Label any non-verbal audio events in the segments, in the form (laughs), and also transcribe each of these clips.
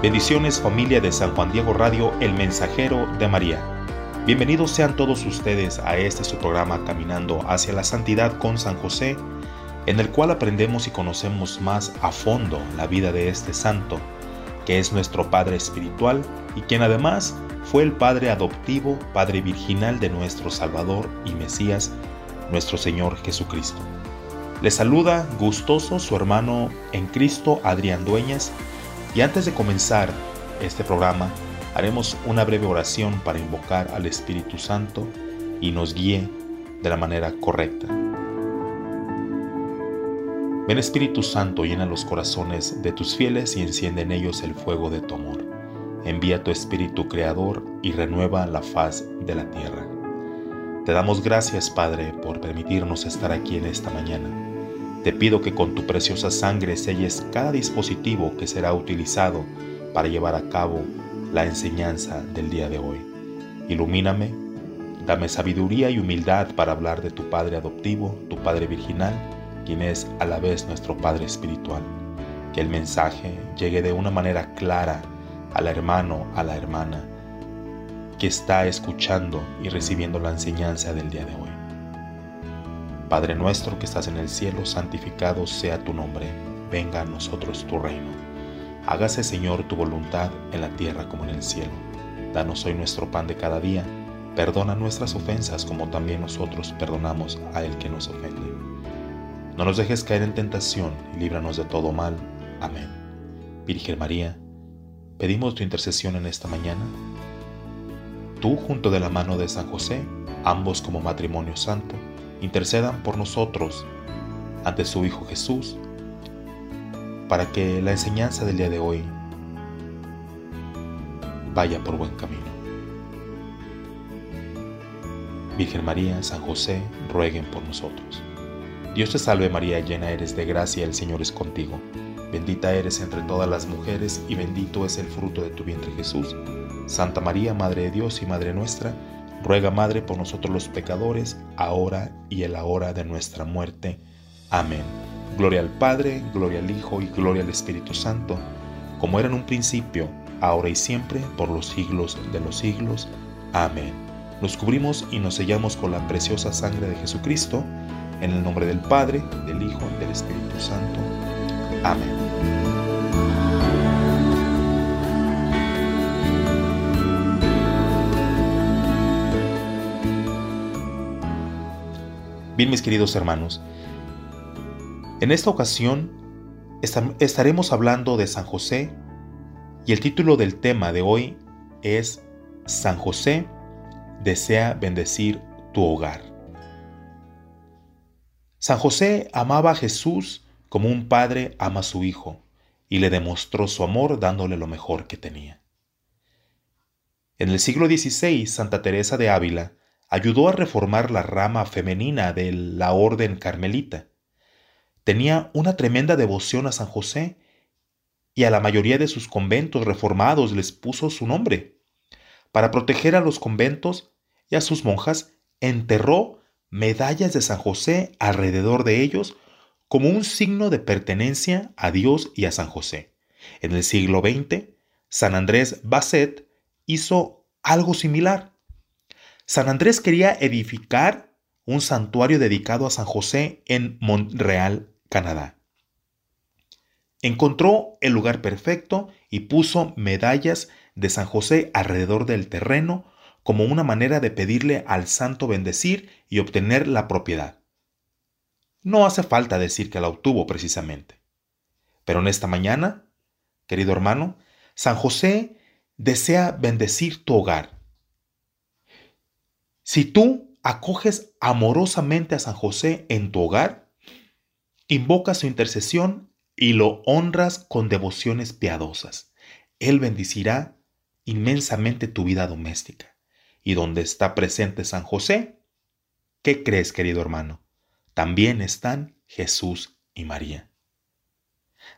Bendiciones familia de San Juan Diego Radio, el mensajero de María. Bienvenidos sean todos ustedes a este su programa Caminando hacia la Santidad con San José, en el cual aprendemos y conocemos más a fondo la vida de este santo, que es nuestro Padre Espiritual y quien además fue el Padre adoptivo, Padre virginal de nuestro Salvador y Mesías, nuestro Señor Jesucristo. Le saluda gustoso su hermano en Cristo, Adrián Dueñas, y antes de comenzar este programa, haremos una breve oración para invocar al Espíritu Santo y nos guíe de la manera correcta. Ven Espíritu Santo, llena los corazones de tus fieles y enciende en ellos el fuego de tu amor. Envía tu Espíritu Creador y renueva la faz de la tierra. Te damos gracias, Padre, por permitirnos estar aquí en esta mañana. Te pido que con tu preciosa sangre selles cada dispositivo que será utilizado para llevar a cabo la enseñanza del día de hoy. Ilumíname, dame sabiduría y humildad para hablar de tu Padre adoptivo, tu Padre virginal, quien es a la vez nuestro Padre espiritual. Que el mensaje llegue de una manera clara al hermano, a la hermana, que está escuchando y recibiendo la enseñanza del día de hoy. Padre nuestro que estás en el cielo, santificado sea tu nombre, venga a nosotros tu reino. Hágase Señor tu voluntad en la tierra como en el cielo. Danos hoy nuestro pan de cada día, perdona nuestras ofensas como también nosotros perdonamos a el que nos ofende. No nos dejes caer en tentación y líbranos de todo mal. Amén. Virgen María, pedimos tu intercesión en esta mañana. Tú junto de la mano de San José, ambos como matrimonio santo, intercedan por nosotros ante su Hijo Jesús, para que la enseñanza del día de hoy vaya por buen camino. Virgen María, San José, rueguen por nosotros. Dios te salve María, llena eres de gracia, el Señor es contigo. Bendita eres entre todas las mujeres y bendito es el fruto de tu vientre Jesús. Santa María, Madre de Dios y Madre nuestra, ruega Madre por nosotros los pecadores, ahora y en la hora de nuestra muerte. Amén. Gloria al Padre, gloria al Hijo y gloria al Espíritu Santo, como era en un principio, ahora y siempre, por los siglos de los siglos. Amén. Nos cubrimos y nos sellamos con la preciosa sangre de Jesucristo, en el nombre del Padre, del Hijo y del Espíritu Santo. Amén. Bien, mis queridos hermanos, en esta ocasión estaremos hablando de San José y el título del tema de hoy es San José desea bendecir tu hogar. San José amaba a Jesús como un padre ama a su hijo y le demostró su amor dándole lo mejor que tenía. En el siglo XVI, Santa Teresa de Ávila ayudó a reformar la rama femenina de la orden carmelita. Tenía una tremenda devoción a San José y a la mayoría de sus conventos reformados les puso su nombre. Para proteger a los conventos y a sus monjas, enterró medallas de San José alrededor de ellos como un signo de pertenencia a Dios y a San José. En el siglo XX, San Andrés Basset hizo algo similar. San Andrés quería edificar un santuario dedicado a San José en Montreal, Canadá. Encontró el lugar perfecto y puso medallas de San José alrededor del terreno como una manera de pedirle al santo bendecir y obtener la propiedad. No hace falta decir que la obtuvo precisamente. Pero en esta mañana, querido hermano, San José desea bendecir tu hogar. Si tú acoges amorosamente a San José en tu hogar, invoca su intercesión y lo honras con devociones piadosas. Él bendecirá inmensamente tu vida doméstica. Y donde está presente San José, ¿qué crees, querido hermano? También están Jesús y María.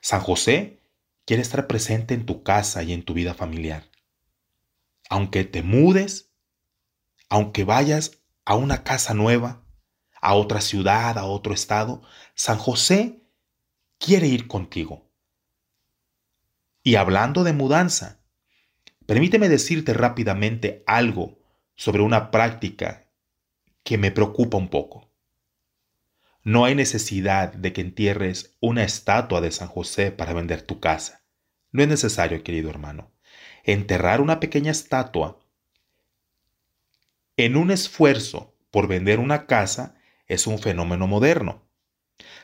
San José quiere estar presente en tu casa y en tu vida familiar. Aunque te mudes, aunque vayas a una casa nueva, a otra ciudad, a otro estado, San José quiere ir contigo. Y hablando de mudanza, permíteme decirte rápidamente algo sobre una práctica que me preocupa un poco. No hay necesidad de que entierres una estatua de San José para vender tu casa. No es necesario, querido hermano. Enterrar una pequeña estatua en un esfuerzo por vender una casa es un fenómeno moderno.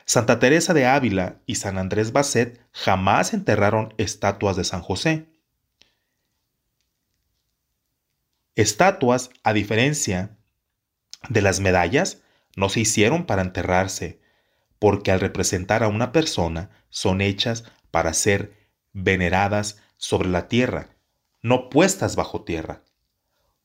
Santa Teresa de Ávila y San Andrés Basset jamás enterraron estatuas de San José. Estatuas, a diferencia de las medallas, no se hicieron para enterrarse, porque al representar a una persona son hechas para ser veneradas sobre la tierra, no puestas bajo tierra.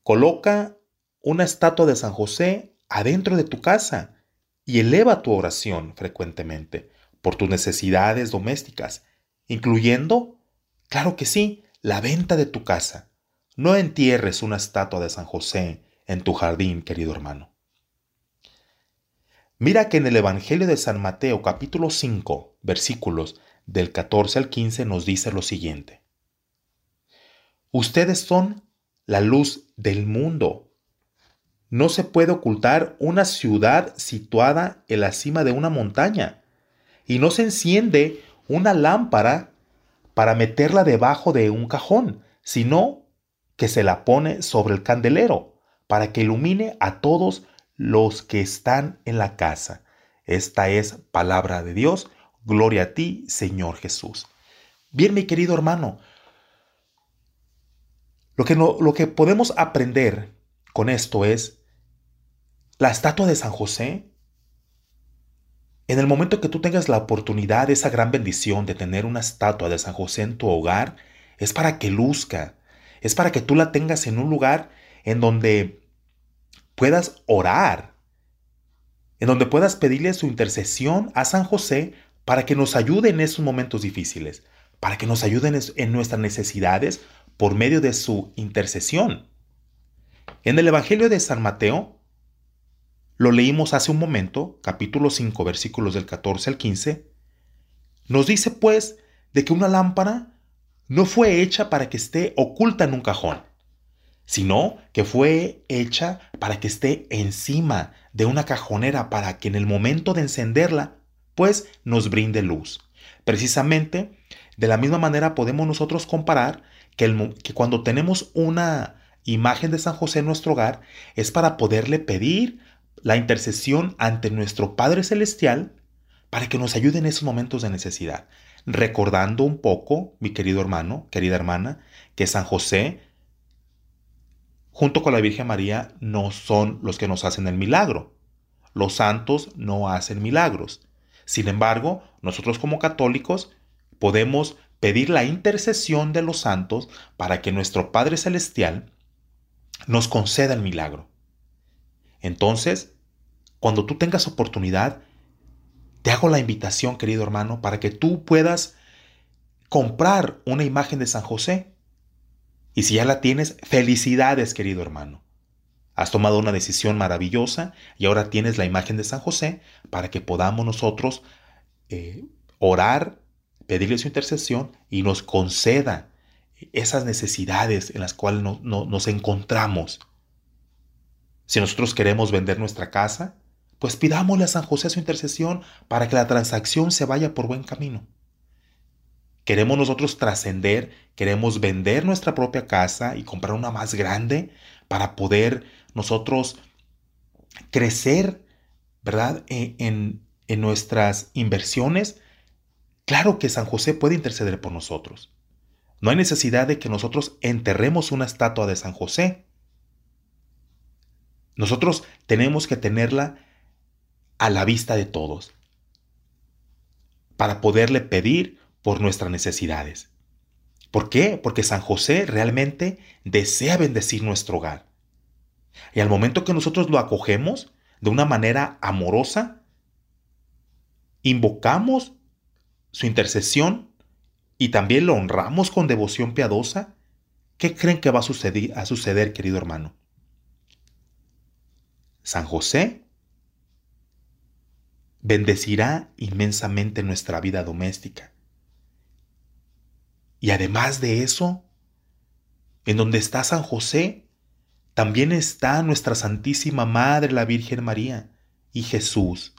Coloca una estatua de San José adentro de tu casa y eleva tu oración frecuentemente por tus necesidades domésticas, incluyendo, claro que sí, la venta de tu casa. No entierres una estatua de San José en tu jardín, querido hermano. Mira que en el Evangelio de San Mateo capítulo 5, versículos del 14 al 15 nos dice lo siguiente. Ustedes son la luz del mundo. No se puede ocultar una ciudad situada en la cima de una montaña y no se enciende una lámpara para meterla debajo de un cajón, sino que se la pone sobre el candelero para que ilumine a todos los que están en la casa. Esta es palabra de Dios. Gloria a ti, Señor Jesús. Bien, mi querido hermano, lo que, no, lo que podemos aprender con esto es la estatua de San José, en el momento que tú tengas la oportunidad, esa gran bendición de tener una estatua de San José en tu hogar, es para que luzca, es para que tú la tengas en un lugar en donde puedas orar, en donde puedas pedirle su intercesión a San José para que nos ayude en esos momentos difíciles, para que nos ayude en nuestras necesidades por medio de su intercesión. En el Evangelio de San Mateo, lo leímos hace un momento, capítulo 5, versículos del 14 al 15. Nos dice pues de que una lámpara no fue hecha para que esté oculta en un cajón, sino que fue hecha para que esté encima de una cajonera para que en el momento de encenderla, pues nos brinde luz. Precisamente, de la misma manera podemos nosotros comparar que, que cuando tenemos una imagen de San José en nuestro hogar, es para poderle pedir la intercesión ante nuestro Padre Celestial para que nos ayude en esos momentos de necesidad. Recordando un poco, mi querido hermano, querida hermana, que San José, junto con la Virgen María, no son los que nos hacen el milagro. Los santos no hacen milagros. Sin embargo, nosotros como católicos podemos pedir la intercesión de los santos para que nuestro Padre Celestial nos conceda el milagro. Entonces, cuando tú tengas oportunidad, te hago la invitación, querido hermano, para que tú puedas comprar una imagen de San José. Y si ya la tienes, felicidades, querido hermano. Has tomado una decisión maravillosa y ahora tienes la imagen de San José para que podamos nosotros eh, orar, pedirle su intercesión y nos conceda esas necesidades en las cuales nos encontramos. Si nosotros queremos vender nuestra casa, pues pidámosle a San José su intercesión para que la transacción se vaya por buen camino. Queremos nosotros trascender, queremos vender nuestra propia casa y comprar una más grande para poder nosotros crecer, ¿verdad? E, en, en nuestras inversiones. Claro que San José puede interceder por nosotros. No hay necesidad de que nosotros enterremos una estatua de San José. Nosotros tenemos que tenerla a la vista de todos. para poderle pedir por nuestras necesidades. ¿Por qué? Porque San José realmente desea bendecir nuestro hogar. Y al momento que nosotros lo acogemos de una manera amorosa, invocamos su intercesión y también lo honramos con devoción piadosa, ¿qué creen que va a suceder, suceder querido hermano? San José bendecirá inmensamente nuestra vida doméstica. Y además de eso, en donde está San José, también está nuestra Santísima Madre, la Virgen María, y Jesús.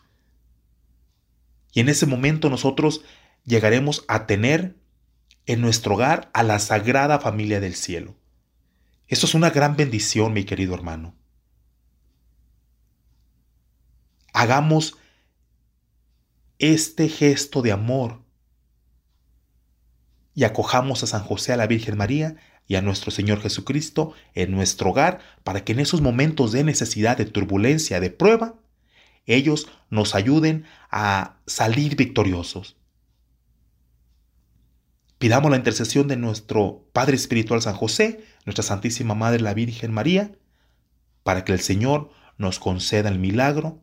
Y en ese momento nosotros llegaremos a tener en nuestro hogar a la Sagrada Familia del Cielo. Eso es una gran bendición, mi querido hermano. Hagamos este gesto de amor y acojamos a San José, a la Virgen María y a nuestro Señor Jesucristo en nuestro hogar para que en esos momentos de necesidad, de turbulencia, de prueba, ellos nos ayuden a salir victoriosos. Pidamos la intercesión de nuestro Padre Espiritual San José, nuestra Santísima Madre la Virgen María, para que el Señor nos conceda el milagro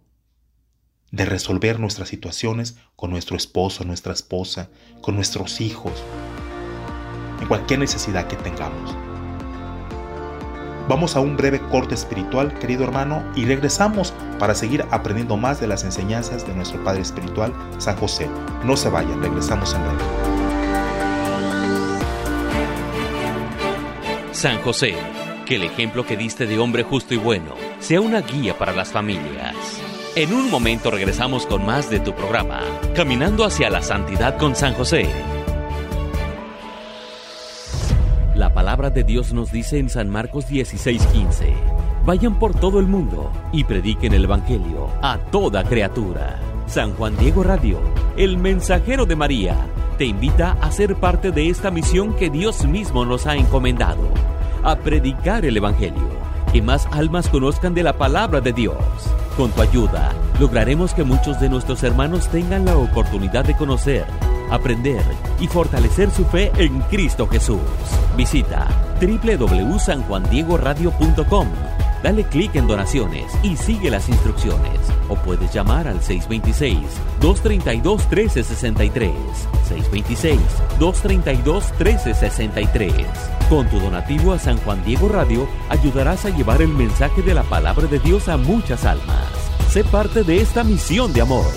de resolver nuestras situaciones con nuestro esposo, nuestra esposa, con nuestros hijos, en cualquier necesidad que tengamos. Vamos a un breve corte espiritual, querido hermano, y regresamos para seguir aprendiendo más de las enseñanzas de nuestro Padre Espiritual, San José. No se vayan, regresamos en breve. San José, que el ejemplo que diste de hombre justo y bueno sea una guía para las familias. En un momento regresamos con más de tu programa, Caminando hacia la Santidad con San José. La palabra de Dios nos dice en San Marcos 16:15, vayan por todo el mundo y prediquen el Evangelio a toda criatura. San Juan Diego Radio, el mensajero de María, te invita a ser parte de esta misión que Dios mismo nos ha encomendado, a predicar el Evangelio, que más almas conozcan de la palabra de Dios. Con tu ayuda, lograremos que muchos de nuestros hermanos tengan la oportunidad de conocer, aprender y fortalecer su fe en Cristo Jesús. Visita www.sanjuandiegoradio.com. Dale clic en donaciones y sigue las instrucciones. O puedes llamar al 626-232-1363. 626-232-1363. Con tu donativo a San Juan Diego Radio ayudarás a llevar el mensaje de la palabra de Dios a muchas almas. Sé parte de esta misión de amor.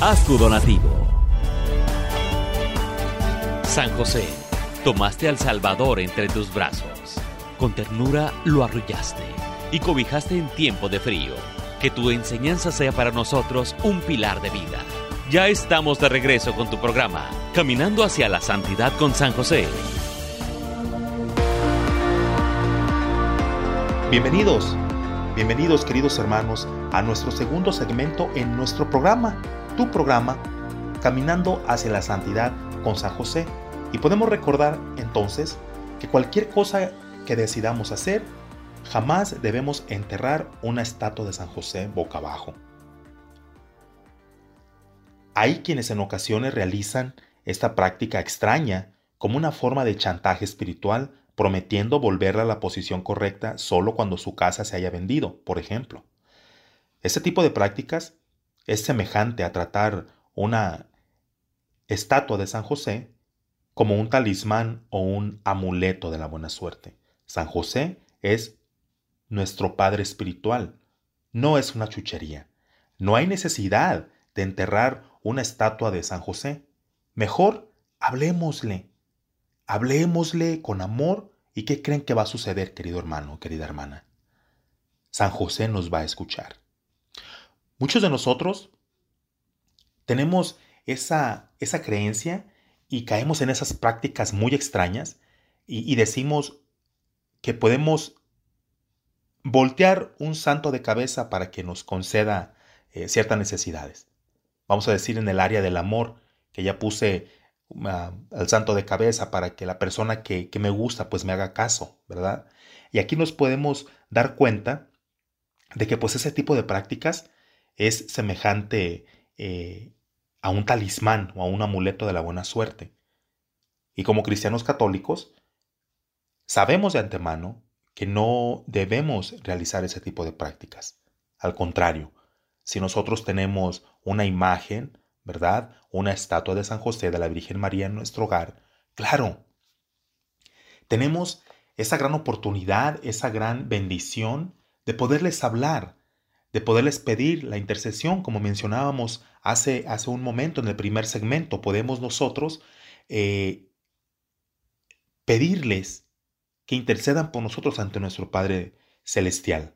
Haz tu donativo. San José, tomaste al Salvador entre tus brazos. Con ternura lo arrullaste y cobijaste en tiempo de frío. Que tu enseñanza sea para nosotros un pilar de vida. Ya estamos de regreso con tu programa, Caminando hacia la Santidad con San José. Bienvenidos, bienvenidos queridos hermanos a nuestro segundo segmento en nuestro programa, tu programa, Caminando hacia la Santidad con San José. Y podemos recordar entonces que cualquier cosa que decidamos hacer, jamás debemos enterrar una estatua de San José boca abajo. Hay quienes en ocasiones realizan esta práctica extraña como una forma de chantaje espiritual, prometiendo volverla a la posición correcta solo cuando su casa se haya vendido, por ejemplo. Este tipo de prácticas es semejante a tratar una estatua de San José como un talismán o un amuleto de la buena suerte. San José es nuestro Padre espiritual, no es una chuchería. No hay necesidad de enterrar una estatua de San José. Mejor hablemosle, hablemosle con amor y qué creen que va a suceder, querido hermano, querida hermana. San José nos va a escuchar. Muchos de nosotros tenemos esa, esa creencia y caemos en esas prácticas muy extrañas y, decimos que podemos voltear un santo de cabeza para que nos conceda eh, ciertas necesidades. Vamos a decir en el área del amor, que ya puse ah, al santo de cabeza para que la persona que, me gusta pues me haga caso, ¿verdad? Y aquí nos podemos dar cuenta de que pues ese tipo de prácticas es semejante eh, a un talismán o a un amuleto de la buena suerte. Y como cristianos católicos, sabemos de antemano que no debemos realizar ese tipo de prácticas. Al contrario, si nosotros tenemos una imagen, ¿verdad? Una estatua de San José, de la Virgen María en nuestro hogar, claro, tenemos esa gran oportunidad, esa gran bendición de poderles hablar, de poderles pedir la intercesión, como mencionábamos hace, hace un momento en el primer segmento, podemos nosotros eh, pedirles que intercedan por nosotros ante nuestro Padre Celestial.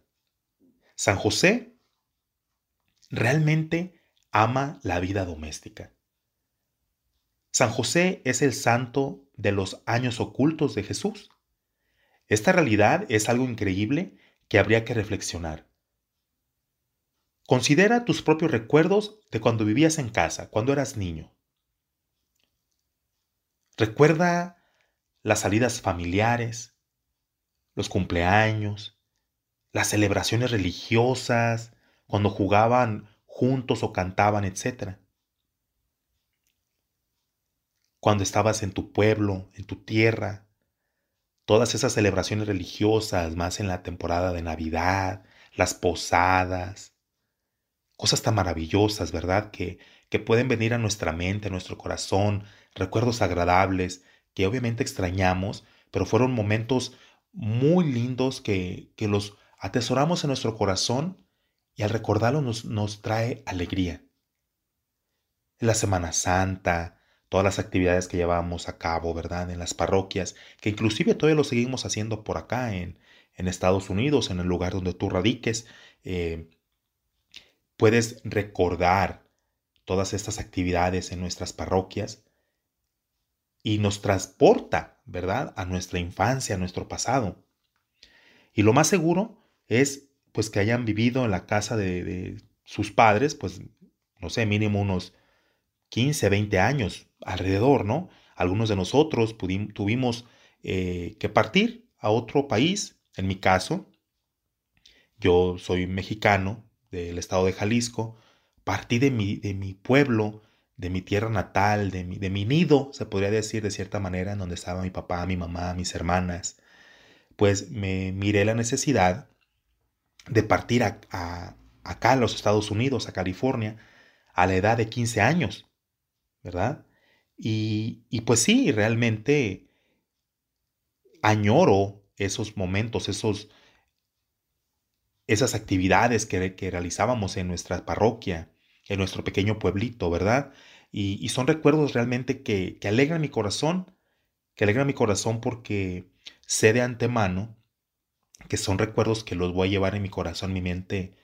San José realmente ama la vida doméstica. San José es el santo de los años ocultos de Jesús. Esta realidad es algo increíble que habría que reflexionar. Considera tus propios recuerdos de cuando vivías en casa, cuando eras niño. Recuerda las salidas familiares, los cumpleaños, las celebraciones religiosas, cuando jugaban juntos o cantaban, etc. Cuando estabas en tu pueblo, en tu tierra, todas esas celebraciones religiosas, más en la temporada de Navidad, las posadas, cosas tan maravillosas, ¿verdad? Que, que pueden venir a nuestra mente, a nuestro corazón, recuerdos agradables que obviamente extrañamos, pero fueron momentos muy lindos que, que los atesoramos en nuestro corazón y al recordarlo nos, nos trae alegría. la Semana Santa, todas las actividades que llevamos a cabo, ¿verdad? En las parroquias, que inclusive todavía lo seguimos haciendo por acá en, en Estados Unidos, en el lugar donde tú radiques. Eh, puedes recordar todas estas actividades en nuestras parroquias y nos transporta, ¿verdad?, a nuestra infancia, a nuestro pasado. Y lo más seguro es, pues, que hayan vivido en la casa de, sus padres, pues, no sé, mínimo unos 15, 20 años alrededor, ¿no? Algunos de nosotros tuvimos eh, que partir a otro país. En mi caso, yo soy mexicano del estado de Jalisco, partí de mi, de mi pueblo, de mi tierra natal, de mi, de mi nido, se podría decir de cierta manera, en donde estaba mi papá, mi mamá, mis hermanas, pues me miré la necesidad de partir a, acá a los Estados Unidos, a California, a la edad de 15 años, ¿verdad? Y, y pues sí, realmente añoro esos momentos, esos, esas actividades que, que realizábamos en nuestra parroquia, en nuestro pequeño pueblito, ¿verdad? Y, son recuerdos realmente que, que alegran mi corazón, que alegran mi corazón porque sé de antemano que son recuerdos que los voy a llevar en mi corazón, en mi mente,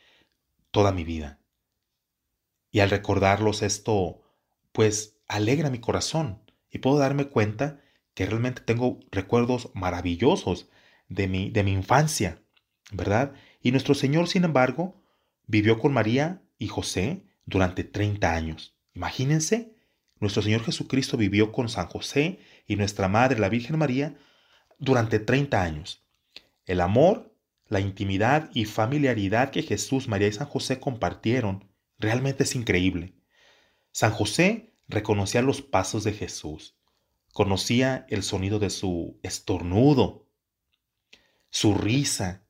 toda mi vida. Y al recordarlos esto, pues alegra mi corazón y puedo darme cuenta que realmente tengo recuerdos maravillosos de mi, de mi infancia, ¿verdad? Y nuestro Señor, sin embargo, vivió con María y José durante 30 años. Imagínense, nuestro Señor Jesucristo vivió con San José y nuestra Madre, la Virgen María, durante 30 años. El amor, la intimidad y familiaridad que Jesús, María y San José compartieron realmente es increíble. San José reconocía los pasos de Jesús, conocía el sonido de su estornudo, su risa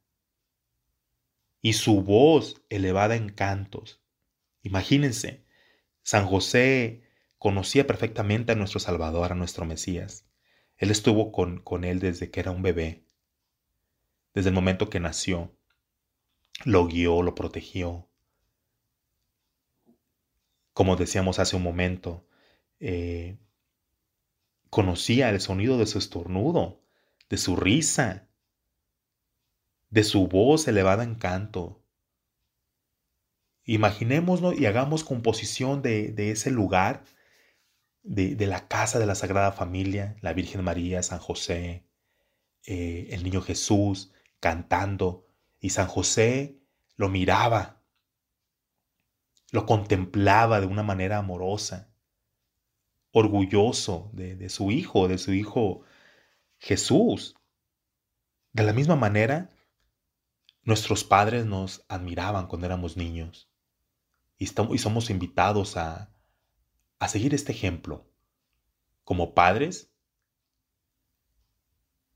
y su voz elevada en cantos. Imagínense, San José conocía perfectamente a nuestro Salvador, a nuestro Mesías. Él estuvo con, con él desde que era un bebé, desde el momento que nació. Lo guió, lo protegió. Como decíamos hace un momento, eh, conocía el sonido de su estornudo, de su risa, de su voz elevada en canto, Imaginémoslo y hagamos composición de, ese lugar, de, la casa de la Sagrada Familia, la Virgen María, San José, eh, el niño Jesús cantando, y San José lo miraba, lo contemplaba de una manera amorosa, orgulloso de, de su hijo, de su hijo Jesús. De la misma manera, nuestros padres nos admiraban cuando éramos niños y, somos invitados a, a seguir este ejemplo. Como padres,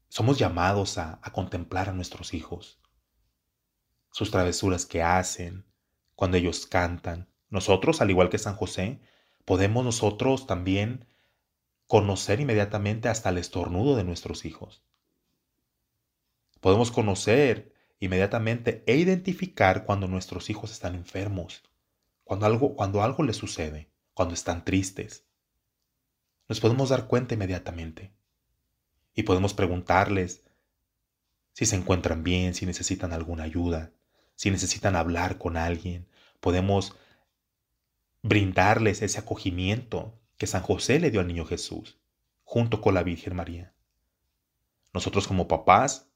somos llamados a, a contemplar a nuestros hijos, sus travesuras que hacen, cuando ellos cantan. Nosotros, al igual que San José, podemos nosotros también conocer inmediatamente hasta el estornudo de nuestros hijos. Podemos conocer inmediatamente e identificar cuando nuestros hijos están enfermos, cuando algo, cuando algo les sucede, cuando están tristes. Nos podemos dar cuenta inmediatamente y podemos preguntarles si se encuentran bien, si necesitan alguna ayuda, si necesitan hablar con alguien. Podemos brindarles ese acogimiento que San José le dio al niño Jesús, junto con la Virgen María. Nosotros como papás,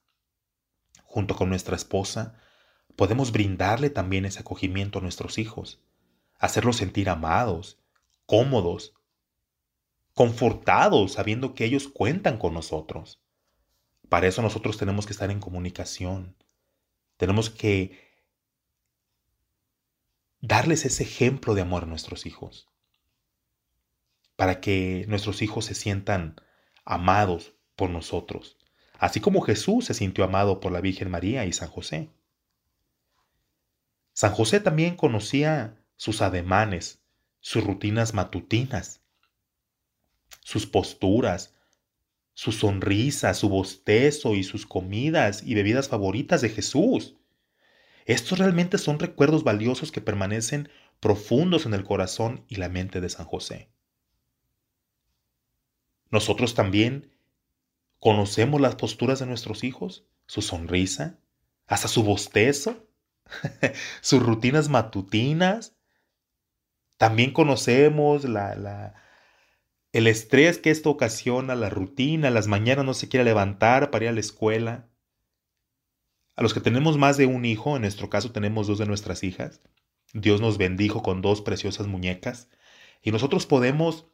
junto con nuestra esposa, podemos brindarle también ese acogimiento a nuestros hijos, hacerlos sentir amados, cómodos, confortados, sabiendo que ellos cuentan con nosotros. Para eso nosotros tenemos que estar en comunicación. Tenemos que darles ese ejemplo de amor a nuestros hijos, para que nuestros hijos se sientan amados por nosotros, así como Jesús se sintió amado por la Virgen María y San José. San José también conocía sus ademanes, sus rutinas matutinas, sus posturas, su sonrisa, su bostezo y sus comidas y bebidas favoritas de Jesús. Estos realmente son recuerdos valiosos que permanecen profundos en el corazón y la mente de San José. Nosotros también conocemos las posturas de nuestros hijos, su sonrisa, hasta su bostezo, (laughs) sus rutinas matutinas. También conocemos la, el estrés que esto ocasiona, la rutina, las mañanas no se quiere levantar para ir a la escuela. A los que tenemos más de un hijo, en nuestro caso tenemos dos de nuestras hijas, Dios nos bendijo con dos preciosas muñecas y nosotros podemos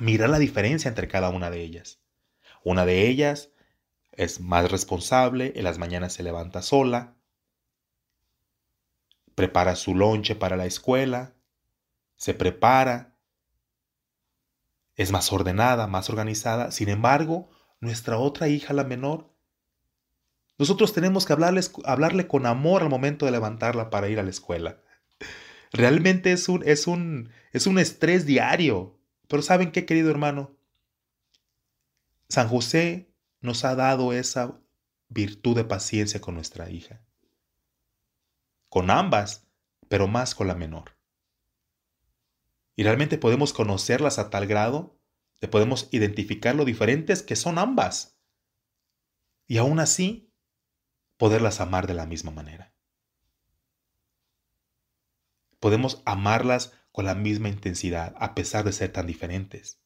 mirar la diferencia entre cada una de ellas. Una de ellas es más responsable, en las mañanas se levanta sola, prepara su lonche para la escuela, se prepara, es más ordenada, más organizada. Sin embargo, nuestra otra hija, la menor, nosotros tenemos que hablarle con amor al momento de levantarla para ir a la escuela. Realmente es un, es un, es un estrés diario. Pero ¿saben qué, querido hermano? San José nos ha dado esa virtud de paciencia con nuestra hija. Con ambas, pero más con la menor. Y realmente podemos conocerlas a tal grado de podemos identificar lo diferentes que son ambas. Y aún así, poderlas amar de la misma manera. Podemos amarlas con la misma intensidad a pesar de ser tan diferentes.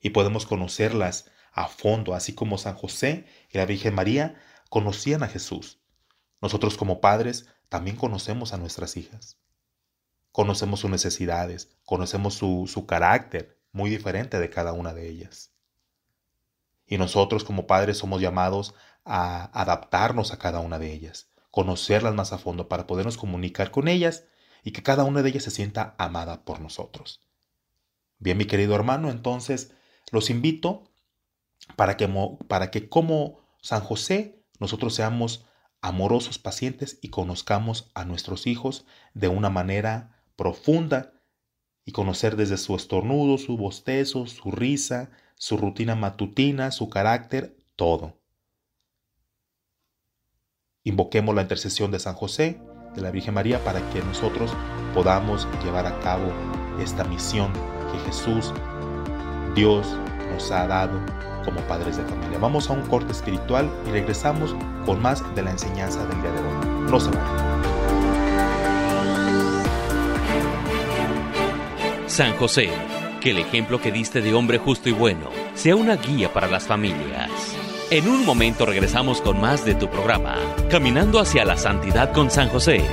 Y podemos conocerlas a fondo, así como San José y la Virgen María conocían a Jesús. Nosotros como padres también conocemos a nuestras hijas. Conocemos sus necesidades, conocemos su, su carácter muy diferente de cada una de ellas. Y nosotros como padres somos llamados a adaptarnos a cada una de ellas, conocerlas más a fondo para podernos comunicar con ellas y que cada una de ellas se sienta amada por nosotros. Bien, mi querido hermano, entonces los invito para que, para que como San José nosotros seamos amorosos, pacientes y conozcamos a nuestros hijos de una manera profunda y conocer desde su estornudo, su bostezo, su risa, su rutina matutina, su carácter, todo. Invoquemos la intercesión de San José, de la Virgen María, para que nosotros podamos llevar a cabo esta misión que Jesús, Dios, nos ha dado como padres de familia. Vamos a un corte espiritual y regresamos con más de la enseñanza del día de hoy. No se. San José, que el ejemplo que diste de hombre justo y bueno sea una guía para las familias. En un momento regresamos con más de tu programa, Caminando hacia la Santidad con San José.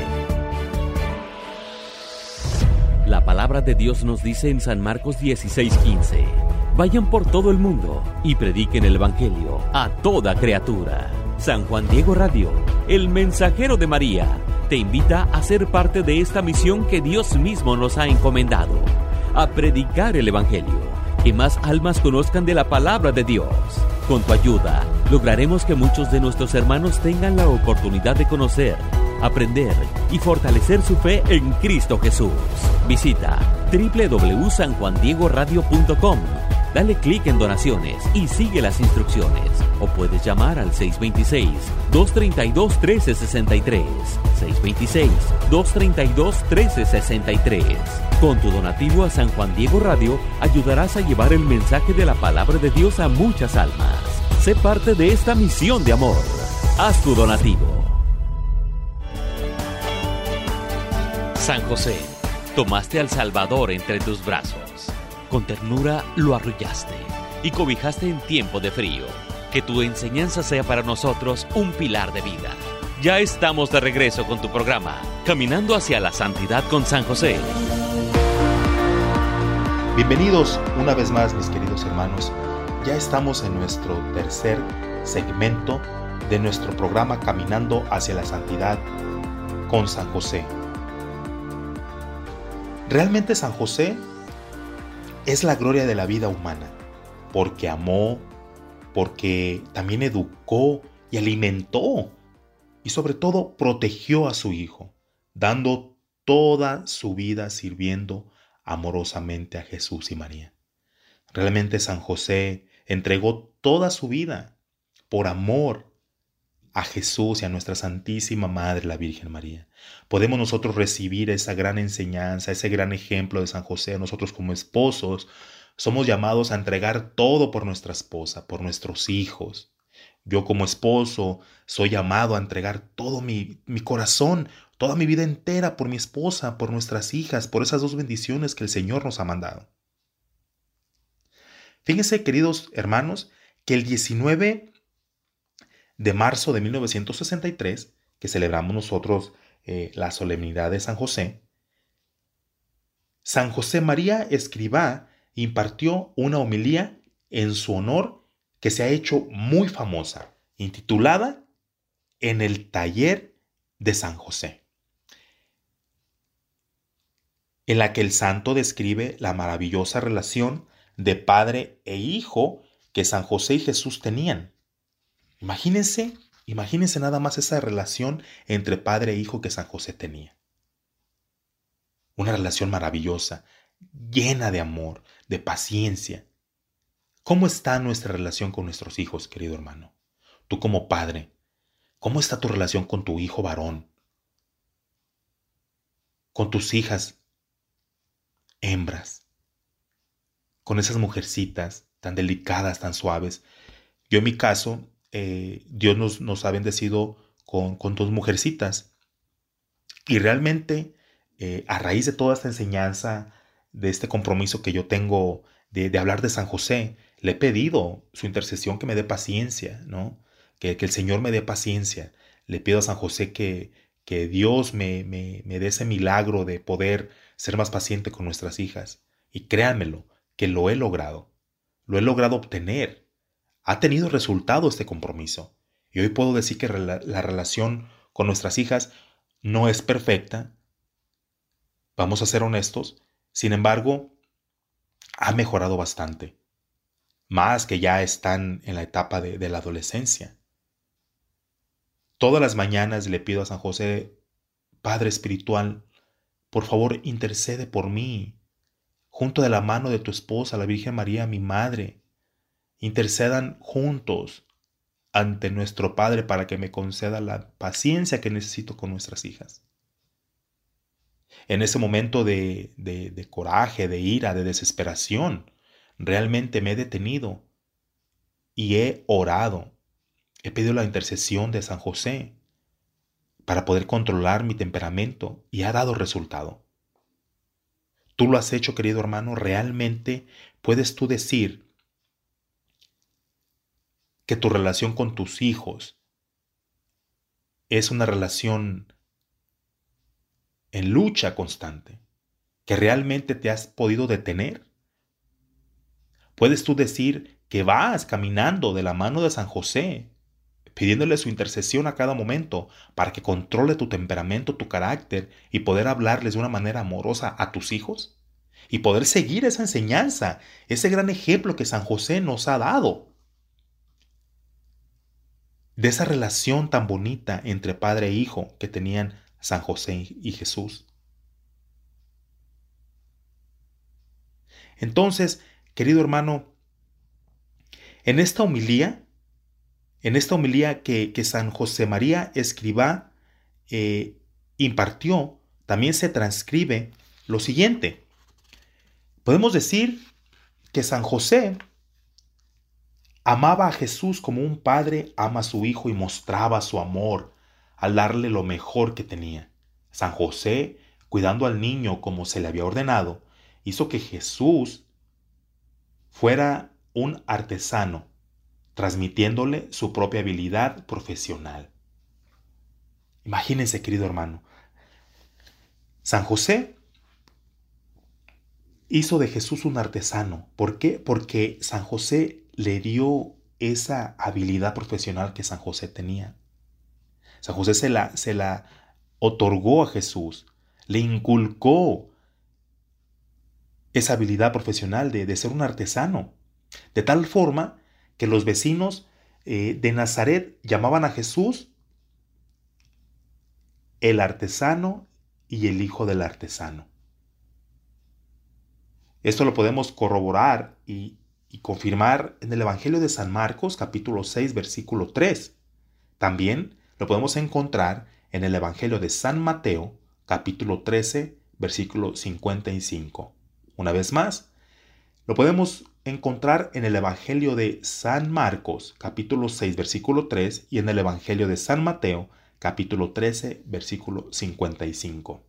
La palabra de Dios nos dice en San Marcos 16:15, vayan por todo el mundo y prediquen el Evangelio a toda criatura. San Juan Diego Radio, el mensajero de María, te invita a ser parte de esta misión que Dios mismo nos ha encomendado a predicar el Evangelio, que más almas conozcan de la palabra de Dios. Con tu ayuda, lograremos que muchos de nuestros hermanos tengan la oportunidad de conocer, aprender y fortalecer su fe en Cristo Jesús. Visita www.sanjuandiegoradio.com Dale clic en donaciones y sigue las instrucciones. O puedes llamar al 626-232-1363. 626-232-1363. Con tu donativo a San Juan Diego Radio ayudarás a llevar el mensaje de la palabra de Dios a muchas almas. Sé parte de esta misión de amor. Haz tu donativo. San José, tomaste al Salvador entre tus brazos con ternura lo arrullaste y cobijaste en tiempo de frío. Que tu enseñanza sea para nosotros un pilar de vida. Ya estamos de regreso con tu programa, Caminando hacia la Santidad con San José. Bienvenidos una vez más, mis queridos hermanos. Ya estamos en nuestro tercer segmento de nuestro programa Caminando hacia la Santidad con San José. Realmente San José es la gloria de la vida humana, porque amó, porque también educó y alimentó y sobre todo protegió a su hijo, dando toda su vida sirviendo amorosamente a Jesús y María. Realmente San José entregó toda su vida por amor a Jesús y a nuestra Santísima Madre, la Virgen María. Podemos nosotros recibir esa gran enseñanza, ese gran ejemplo de San José. Nosotros como esposos somos llamados a entregar todo por nuestra esposa, por nuestros hijos. Yo como esposo soy llamado a entregar todo mi, corazón, toda mi vida entera por mi esposa, por nuestras hijas, por esas dos bendiciones que el Señor nos ha mandado. Fíjense, queridos hermanos, que el 19 de marzo de 1963, que celebramos nosotros eh, la solemnidad de San José, San José María Escribá impartió una homilía en su honor que se ha hecho muy famosa, intitulada En el taller de San José, en la que el santo describe la maravillosa relación de padre e hijo que San José y Jesús tenían Imagínense, imagínense nada más esa relación entre padre e hijo que San José tenía. Una relación maravillosa, llena de amor, de paciencia. ¿Cómo está nuestra relación con nuestros hijos, querido hermano? Tú como padre, ¿cómo está tu relación con tu hijo varón? Con tus hijas hembras, con esas mujercitas tan delicadas, tan suaves. Yo en mi caso, eh, Dios nos, nos, ha bendecido con, dos mujercitas. Y realmente, eh, a raíz de toda esta enseñanza, de este compromiso que yo tengo de, hablar de San José, le he pedido su intercesión que me dé paciencia, ¿no? Que, el Señor me dé paciencia. Le pido a San José que, que Dios me, me, me dé ese milagro de poder ser más paciente con nuestras hijas. Y créanmelo, que lo he logrado. Lo he logrado obtener ha tenido resultado este compromiso. Y hoy puedo decir que la relación con nuestras hijas no es perfecta. Vamos a ser honestos. Sin embargo, ha mejorado bastante. Más que ya están en la etapa de, de la adolescencia. Todas las mañanas le pido a San José, Padre Espiritual, por favor intercede por mí, junto de la mano de tu esposa, la Virgen María, mi madre, intercedan juntos ante nuestro Padre para que me conceda la paciencia que necesito con nuestras hijas. En ese momento de, de, coraje, de ira, de desesperación, realmente me he detenido y he orado. He pedido la intercesión de San José para poder controlar mi temperamento y ha dado resultado. Tú lo has hecho, querido hermano, realmente puedes tú decir que tu relación con tus hijos es una relación en lucha constante, que realmente te has podido detener. Puedes tú decir que vas caminando de la mano de San José, pidiéndole su intercesión a cada momento para que controle tu temperamento, tu carácter y poder hablarles de una manera amorosa a tus hijos. y poder seguir esa enseñanza, ese gran ejemplo que San José nos ha dado. De esa relación tan bonita entre padre e hijo que tenían San José y Jesús. Entonces, querido hermano, en esta homilía, en esta homilía que, San José María Escribá eh, impartió, también se transcribe lo siguiente. Podemos decir que San José amaba a Jesús como un padre ama a su hijo y mostraba su amor al darle lo mejor que tenía. San José, cuidando al niño como se le había ordenado, hizo que Jesús fuera un artesano, transmitiéndole su propia habilidad profesional. Imagínense, querido hermano, San José hizo de Jesús un artesano. ¿Por qué? Porque San José le dio esa habilidad profesional que San José tenía. San José se la, se la otorgó a Jesús, le inculcó esa habilidad profesional de, ser un artesano, de tal forma que los vecinos eh, de Nazaret llamaban a Jesús el artesano y el hijo del artesano. Esto lo podemos corroborar y, y confirmar en el Evangelio de San Marcos capítulo 6 versículo 3. También lo podemos encontrar en el Evangelio de San Mateo capítulo 13 versículo 55. Una vez más, lo podemos encontrar en el Evangelio de San Marcos, capítulo 6, versículo 3, y en el Evangelio de San Mateo, capítulo 13, versículo 55.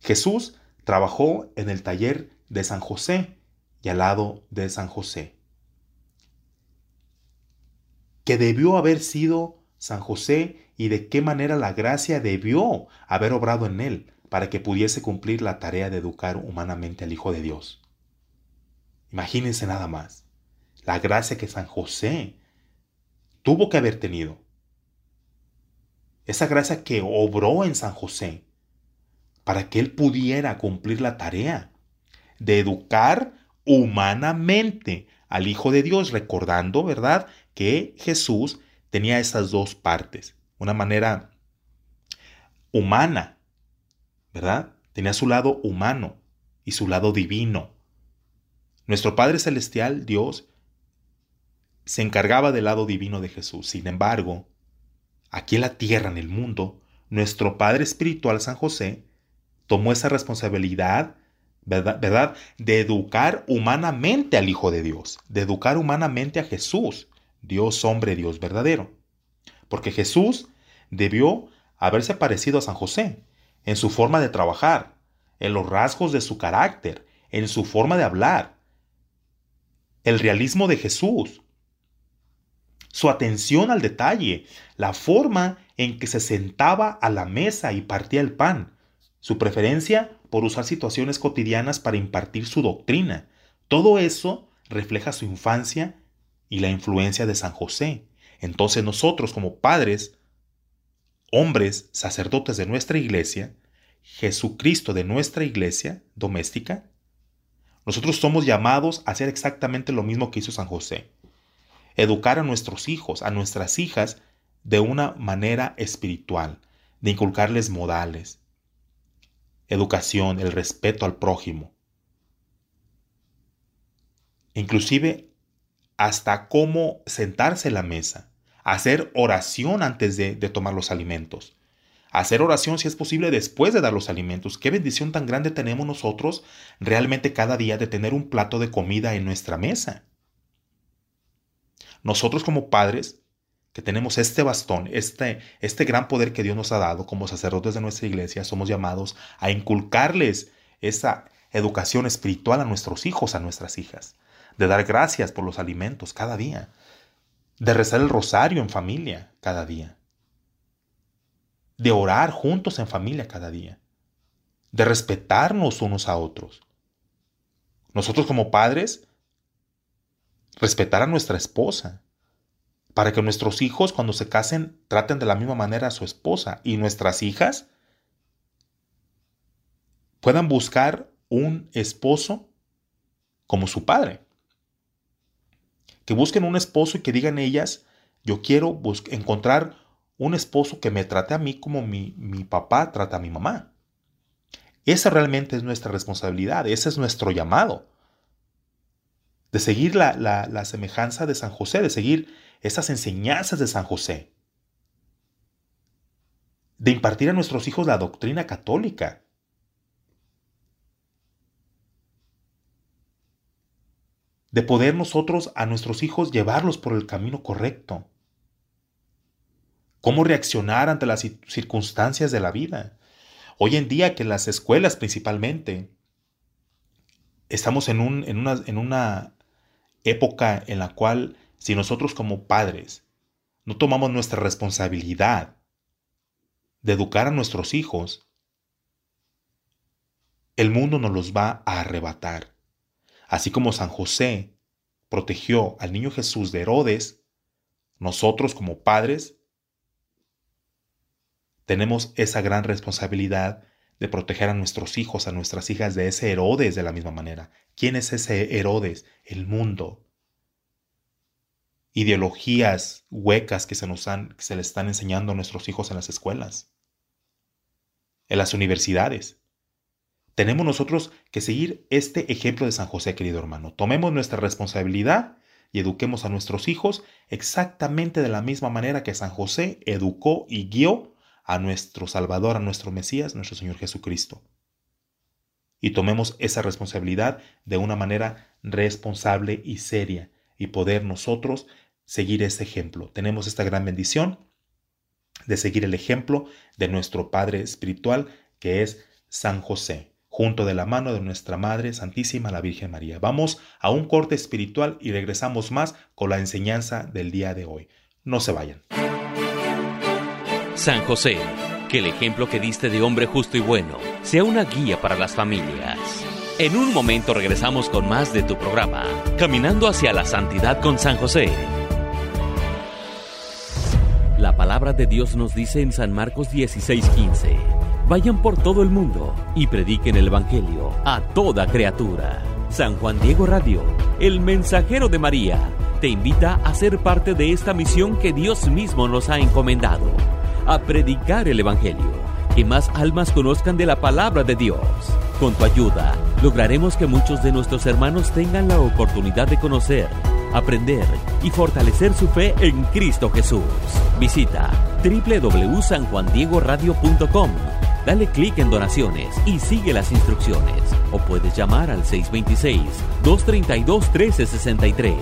Jesús trabajó en el taller de San José y al lado de San José. Que debió haber sido San José y de qué manera la gracia debió haber obrado en él para que pudiese cumplir la tarea de educar humanamente al Hijo de Dios. Imagínense nada más, la gracia que San José tuvo que haber tenido. Esa gracia que obró en San José para que él pudiera cumplir la tarea de educar humanamente al Hijo de Dios, recordando, ¿verdad?, que Jesús tenía esas dos partes, una manera humana ¿verdad? Tenía su lado humano y su lado divino. Nuestro Padre Celestial, Dios, se encargaba del lado divino de Jesús. Sin embargo, aquí en la tierra, en el mundo, nuestro Padre Espiritual, San José, tomó esa responsabilidad, ¿verdad? ¿verdad? De educar humanamente al Hijo de Dios, de educar humanamente a Jesús, Dios hombre, Dios verdadero. Porque Jesús debió haberse parecido a San José, en su forma de trabajar, en los rasgos de su carácter, en su forma de hablar. El realismo de Jesús, su atención al detalle, la forma en que se sentaba a la mesa y partía el pan, su preferencia por usar situaciones cotidianas para impartir su doctrina. Todo eso refleja su infancia y la influencia de San José. Entonces nosotros como padres hombres sacerdotes de nuestra iglesia, Jesucristo de nuestra iglesia doméstica, nosotros somos llamados a hacer exactamente lo mismo que hizo San José. Educar a nuestros hijos, a nuestras hijas, de una manera espiritual, de inculcarles modales, educación, el respeto al prójimo. Inclusive hasta cómo sentarse en la mesa, hacer oración antes de, tomar los alimentos. Hacer oración si es posible después de dar los alimentos. Qué bendición tan grande tenemos nosotros realmente cada día de tener un plato de comida en nuestra mesa. Nosotros como padres, que tenemos este bastón, este, este gran poder que Dios nos ha dado como sacerdotes de nuestra iglesia, somos llamados a inculcarles esa educación espiritual a nuestros hijos, a nuestras hijas, de dar gracias por los alimentos cada día, de rezar el rosario en familia cada día, de orar juntos en familia cada día, de respetarnos unos a otros. Nosotros como padres, respetar a nuestra esposa, para que nuestros hijos cuando se casen traten de la misma manera a su esposa y nuestras hijas puedan buscar un esposo como su padre. Que busquen un esposo y que digan ellas, yo quiero encontrar un esposo que me trate a mí como mi, mi papá trata a mi mamá. Esa realmente es nuestra responsabilidad, ese es nuestro llamado. De seguir la, la, semejanza de San José, de seguir esas enseñanzas de San José. De impartir a nuestros hijos la doctrina católica. De poder nosotros a nuestros hijos llevarlos por el camino correcto cómo reaccionar ante las circunstancias de la vida. Hoy en día que las escuelas principalmente estamos en, en, una, en una época en la cual si nosotros como padres no tomamos nuestra responsabilidad de educar a nuestros hijos, el mundo nos los va a arrebatar. Así como San José protegió al niño Jesús de Herodes, nosotros como padres tenemos esa gran responsabilidad de proteger a nuestros hijos, a nuestras hijas de ese Herodes de la misma manera. ¿Quién es ese Herodes? El mundo. Ideologías huecas que se, nos le están enseñando a nuestros hijos en las escuelas, en las universidades. Tenemos nosotros que seguir este ejemplo de San José, querido hermano. Tomemos nuestra responsabilidad y eduquemos a nuestros hijos exactamente de la misma manera que San José educó y guió a nuestro Salvador, a nuestro Mesías, nuestro Señor Jesucristo. Y tomemos esa responsabilidad de una manera responsable y seria y poder nosotros seguir ese ejemplo. Tenemos esta gran bendición de seguir el ejemplo de nuestro Padre Espiritual, que es San José, junto de la mano de nuestra Madre Santísima, la Virgen María. Vamos a un corte espiritual y regresamos más con la enseñanza del día de hoy. No se vayan. San José, que el ejemplo que diste de hombre justo y bueno sea una guía para las familias. En un momento regresamos con más de tu programa, Caminando hacia la Santidad con San José. La palabra de Dios nos dice en San Marcos 16:15, vayan por todo el mundo y prediquen el Evangelio a toda criatura. San Juan Diego Radio, el mensajero de María, te invita a ser parte de esta misión que Dios mismo nos ha encomendado a predicar el Evangelio, que más almas conozcan de la palabra de Dios. Con tu ayuda, lograremos que muchos de nuestros hermanos tengan la oportunidad de conocer, aprender y fortalecer su fe en Cristo Jesús. Visita www.sanjuandiegoradio.com Dale clic en donaciones y sigue las instrucciones. O puedes llamar al 626-232-1363.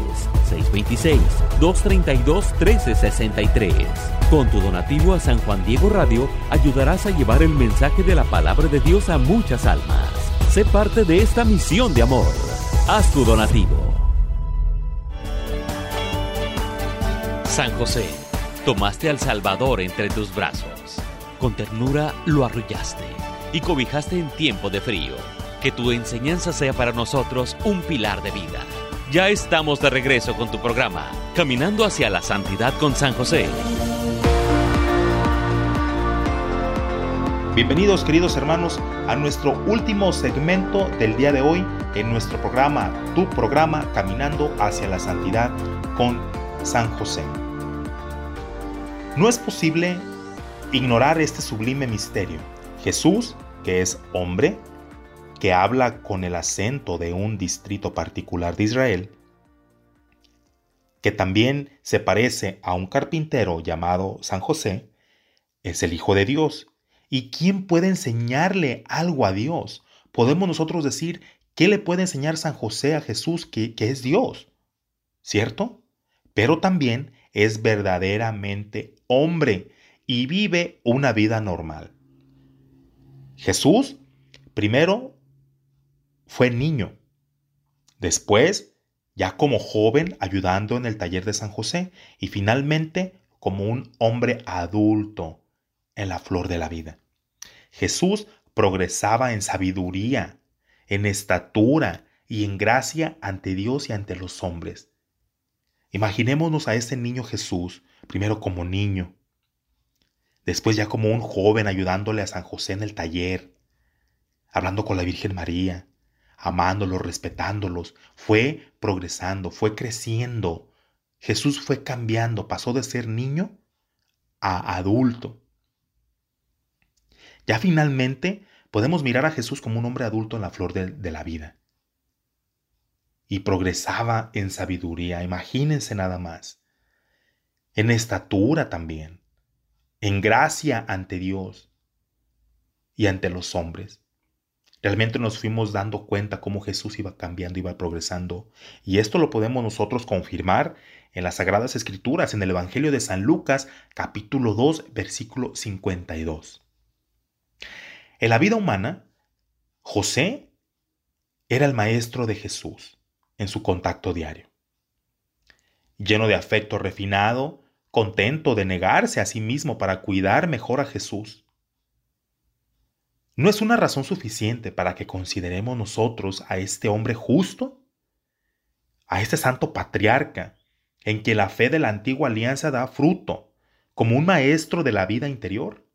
626-232-1363. Con tu donativo a San Juan Diego Radio ayudarás a llevar el mensaje de la palabra de Dios a muchas almas. Sé parte de esta misión de amor. Haz tu donativo. San José, tomaste al Salvador entre tus brazos con ternura lo arrullaste y cobijaste en tiempo de frío. Que tu enseñanza sea para nosotros un pilar de vida. Ya estamos de regreso con tu programa, Caminando hacia la Santidad con San José. Bienvenidos queridos hermanos a nuestro último segmento del día de hoy en nuestro programa, tu programa Caminando hacia la Santidad con San José. No es posible ignorar este sublime misterio. Jesús, que es hombre, que habla con el acento de un distrito particular de Israel, que también se parece a un carpintero llamado San José, es el Hijo de Dios. ¿Y quién puede enseñarle algo a Dios? Podemos nosotros decir, ¿qué le puede enseñar San José a Jesús que, que es Dios? ¿Cierto? Pero también es verdaderamente hombre y vive una vida normal. Jesús primero fue niño, después ya como joven ayudando en el taller de San José y finalmente como un hombre adulto en la flor de la vida. Jesús progresaba en sabiduría, en estatura y en gracia ante Dios y ante los hombres. Imaginémonos a ese niño Jesús, primero como niño, después ya como un joven ayudándole a San José en el taller, hablando con la Virgen María, amándolos, respetándolos, fue progresando, fue creciendo. Jesús fue cambiando, pasó de ser niño a adulto. Ya finalmente podemos mirar a Jesús como un hombre adulto en la flor de, de la vida. Y progresaba en sabiduría, imagínense nada más. En estatura también, en gracia ante Dios y ante los hombres. Realmente nos fuimos dando cuenta cómo Jesús iba cambiando, iba progresando. Y esto lo podemos nosotros confirmar en las Sagradas Escrituras, en el Evangelio de San Lucas, capítulo 2, versículo 52. En la vida humana, José era el maestro de Jesús en su contacto diario. Lleno de afecto refinado, contento de negarse a sí mismo para cuidar mejor a Jesús ¿No es una razón suficiente para que consideremos nosotros a este hombre justo? A este santo patriarca, en que la fe de la antigua alianza da fruto, como un maestro de la vida interior?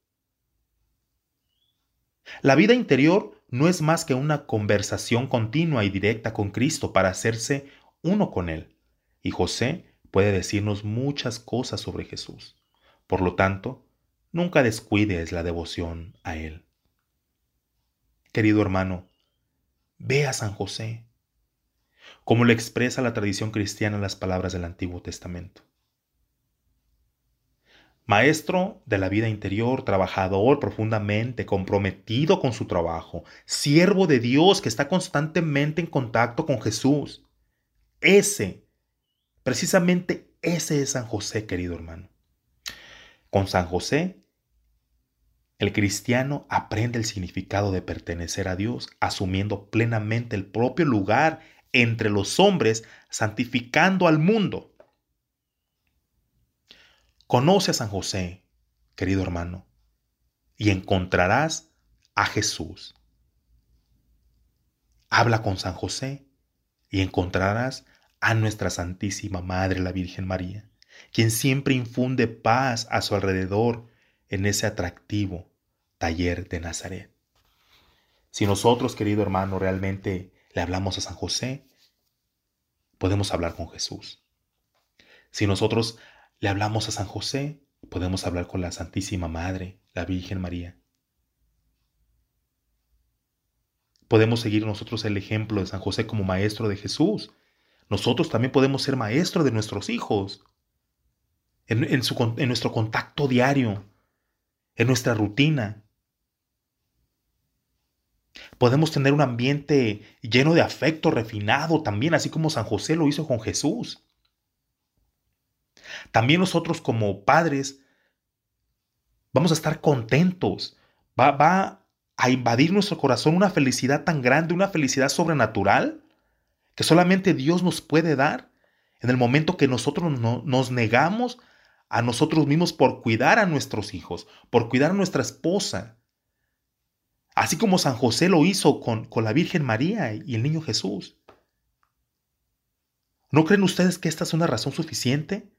La vida interior no es más que una conversación continua y directa con Cristo para hacerse uno con Él. Y José puede decirnos muchas cosas sobre Jesús. Por lo tanto, nunca descuides la devoción a Él. Querido hermano, ve a San José, como le expresa la tradición cristiana las palabras del Antiguo Testamento. Maestro de la vida interior, trabajador profundamente comprometido con su trabajo, siervo de Dios que está constantemente en contacto con Jesús. Ese, precisamente ese es San José, querido hermano. Con San José el cristiano aprende el significado de pertenecer a Dios, asumiendo plenamente el propio lugar entre los hombres, santificando al mundo. Conoce a San José, querido hermano, y encontrarás a Jesús. Habla con San José y encontrarás a nuestra Santísima Madre, la Virgen María, quien siempre infunde paz a su alrededor en ese atractivo taller de Nazaret. Si nosotros, querido hermano, realmente le hablamos a San José, podemos hablar con Jesús. Si nosotros le hablamos a San José, podemos hablar con la Santísima Madre, la Virgen María. Podemos seguir nosotros el ejemplo de San José como maestro de Jesús. Nosotros también podemos ser maestros de nuestros hijos, en, nuestro contacto diario, en nuestra rutina, Podemos tener un ambiente lleno de afecto refinado también, así como San José lo hizo con Jesús. También nosotros como padres vamos a estar contentos. Va, va a invadir nuestro corazón una felicidad tan grande, una felicidad sobrenatural, que solamente Dios nos puede dar en el momento que nosotros nos negamos a nosotros mismos por cuidar a nuestros hijos, por cuidar a nuestra esposa, Así como San José lo hizo con, con la Virgen María y el niño Jesús. ¿No creen ustedes que esta es una razón suficiente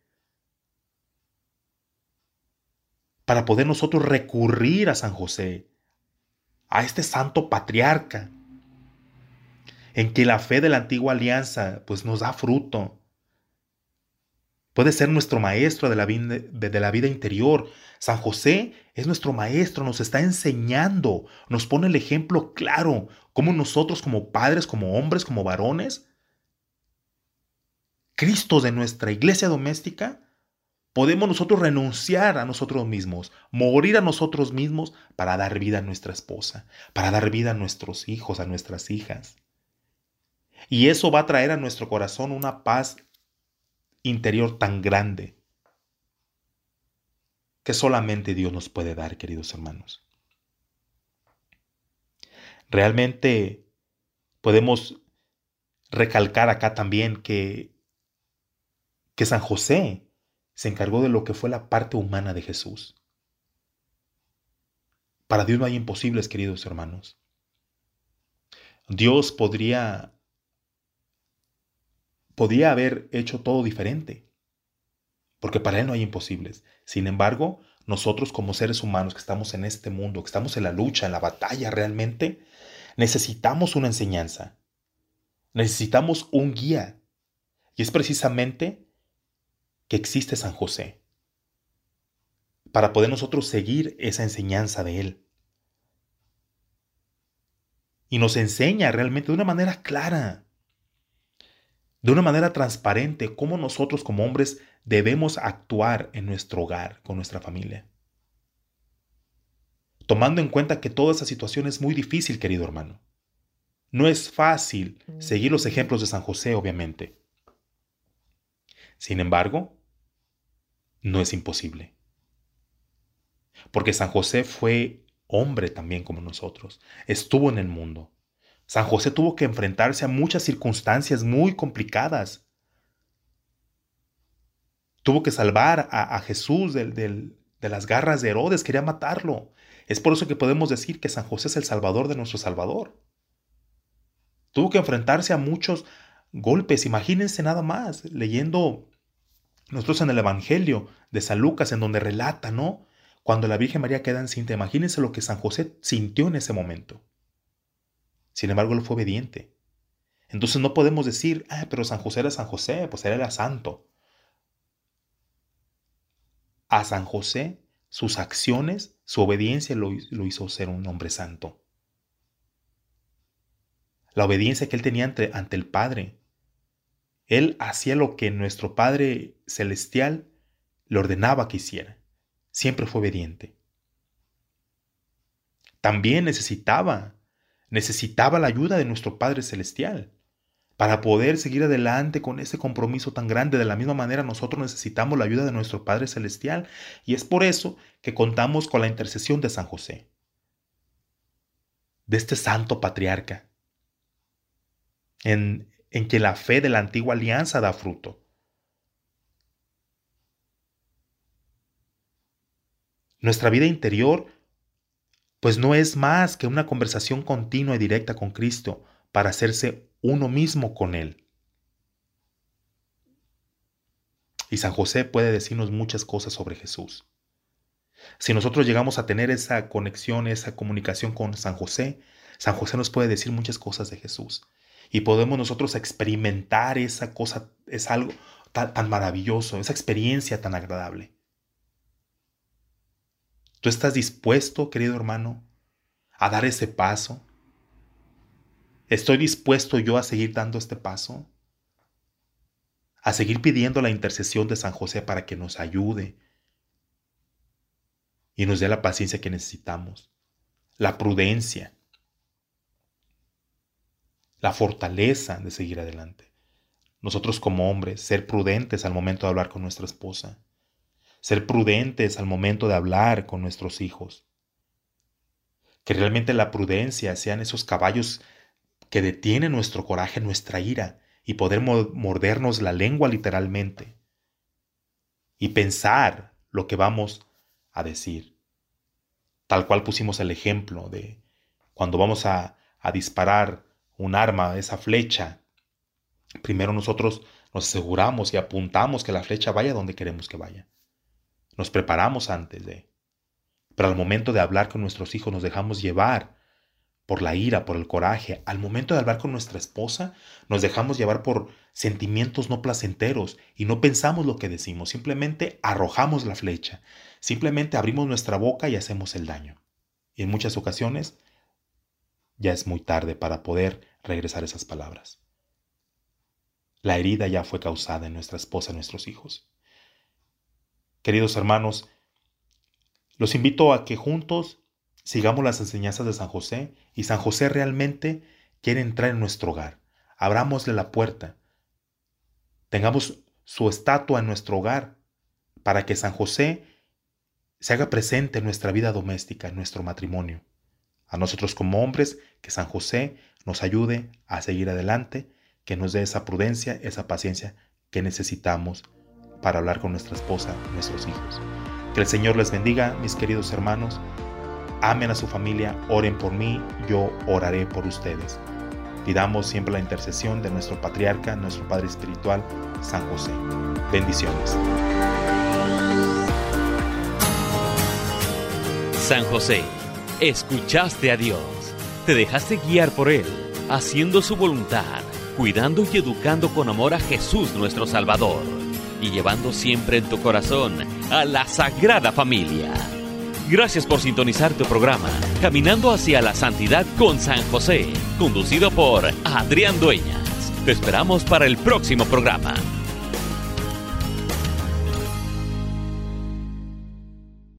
para poder nosotros recurrir a San José, a este santo patriarca, en que la fe de la antigua alianza pues nos da fruto, Puede ser nuestro maestro de la, vida, de la vida interior. San José es nuestro maestro, nos está enseñando, nos pone el ejemplo claro, como nosotros como padres, como hombres, como varones, Cristo de nuestra iglesia doméstica, podemos nosotros renunciar a nosotros mismos, morir a nosotros mismos para dar vida a nuestra esposa, para dar vida a nuestros hijos, a nuestras hijas. Y eso va a traer a nuestro corazón una paz interior tan grande que solamente Dios nos puede dar, queridos hermanos. Realmente podemos recalcar acá también que, que San José se encargó de lo que fue la parte humana de Jesús. Para Dios no hay imposibles, queridos hermanos. Dios podría podía haber hecho todo diferente, porque para Él no hay imposibles. Sin embargo, nosotros como seres humanos que estamos en este mundo, que estamos en la lucha, en la batalla realmente, necesitamos una enseñanza. Necesitamos un guía. Y es precisamente que existe San José. Para poder nosotros seguir esa enseñanza de Él. Y nos enseña realmente de una manera clara, de una manera transparente, cómo nosotros como hombres debemos actuar en nuestro hogar, con nuestra familia. Tomando en cuenta que toda esa situación es muy difícil, querido hermano. No es fácil seguir los ejemplos de San José, obviamente. Sin embargo, no es imposible. Porque San José fue hombre también como nosotros. Estuvo en el mundo. San José tuvo que enfrentarse a muchas circunstancias muy complicadas. Tuvo que salvar a, Jesús de las garras de Herodes, quería matarlo. Es por eso que podemos decir que San José es el Salvador de nuestro Salvador. Tuvo que enfrentarse a muchos golpes. Imagínense nada más, leyendo nosotros en el Evangelio de San Lucas, en donde relata, ¿no? Cuando la Virgen María queda encinta, imagínense lo que San José sintió en ese momento. Sin embargo, él fue obediente. Entonces no podemos decir, ah, pero San José era San José, pues él era santo. A San José, sus acciones, su obediencia lo, hizo ser un hombre santo la obediencia que él tenía ante el Padre. Él hacía lo que nuestro Padre Celestial le ordenaba que hiciera. Siempre fue obediente. También necesitaba, necesitaba la ayuda de nuestro Padre Celestial para poder seguir adelante con ese compromiso tan grande. De la misma manera, nosotros necesitamos la ayuda de nuestro Padre Celestial y es por eso que contamos con la intercesión de San José, de este santo patriarca, en, que la fe de la antigua alianza da fruto. Nuestra vida interior pues no es más que una conversación continua y directa con Cristo para hacerse uno mismo con Él. Y San José puede decirnos muchas cosas sobre Jesús. Si nosotros llegamos a tener esa conexión, esa comunicación con San José, San José nos puede decir muchas cosas de Jesús y podemos nosotros experimentar esa cosa, es algo tan, maravilloso, esa experiencia tan agradable. ¿Tú estás dispuesto, querido hermano, a dar ese paso? ¿Estoy dispuesto yo a seguir dando este paso? A seguir pidiendo la intercesión de San José para que nos ayude y nos dé la paciencia que necesitamos, la prudencia, la fortaleza de seguir adelante. Nosotros como hombres, ser prudentes al momento de hablar con nuestra esposa, ser prudentes al momento de hablar con nuestros hijos. Que realmente la prudencia sean esos caballos que detienen nuestro coraje, nuestra ira, y poder mordernos la lengua literalmente. Y pensar lo que vamos a decir. Tal cual pusimos el ejemplo de cuando vamos a, a disparar un arma, esa flecha, primero nosotros nos aseguramos y apuntamos que la flecha vaya donde queremos que vaya. Nos preparamos antes de. Pero al momento de hablar con nuestros hijos nos dejamos llevar por la ira, por el coraje. Al momento de hablar con nuestra esposa nos dejamos llevar por sentimientos no placenteros y no pensamos lo que decimos. Simplemente arrojamos la flecha. Simplemente abrimos nuestra boca y hacemos el daño. Y en muchas ocasiones ya es muy tarde para poder regresar esas palabras. La herida ya fue causada en nuestra esposa, en nuestros hijos. Queridos hermanos, los invito a que juntos sigamos las enseñanzas de San José y San José realmente quiere entrar en nuestro hogar. Abramosle la puerta. Tengamos su estatua en nuestro hogar para que San José se haga presente en nuestra vida doméstica, en nuestro matrimonio a nosotros como hombres, que San José nos ayude a seguir adelante, que nos dé esa prudencia, esa paciencia que necesitamos para hablar con nuestra esposa, nuestros hijos. Que el Señor les bendiga, mis queridos hermanos. Amen a su familia, oren por mí, yo oraré por ustedes. Pidamos siempre la intercesión de nuestro patriarca, nuestro Padre Espiritual, San José. Bendiciones. San José Escuchaste a Dios, te dejaste guiar por Él, haciendo su voluntad cuidando y educando con amor a Jesús nuestro Salvador y llevando siempre en tu corazón a la Sagrada Familia. Gracias por sintonizar tu programa Caminando hacia la Santidad con San José, conducido por Adrián Dueñas. Te esperamos para el próximo programa.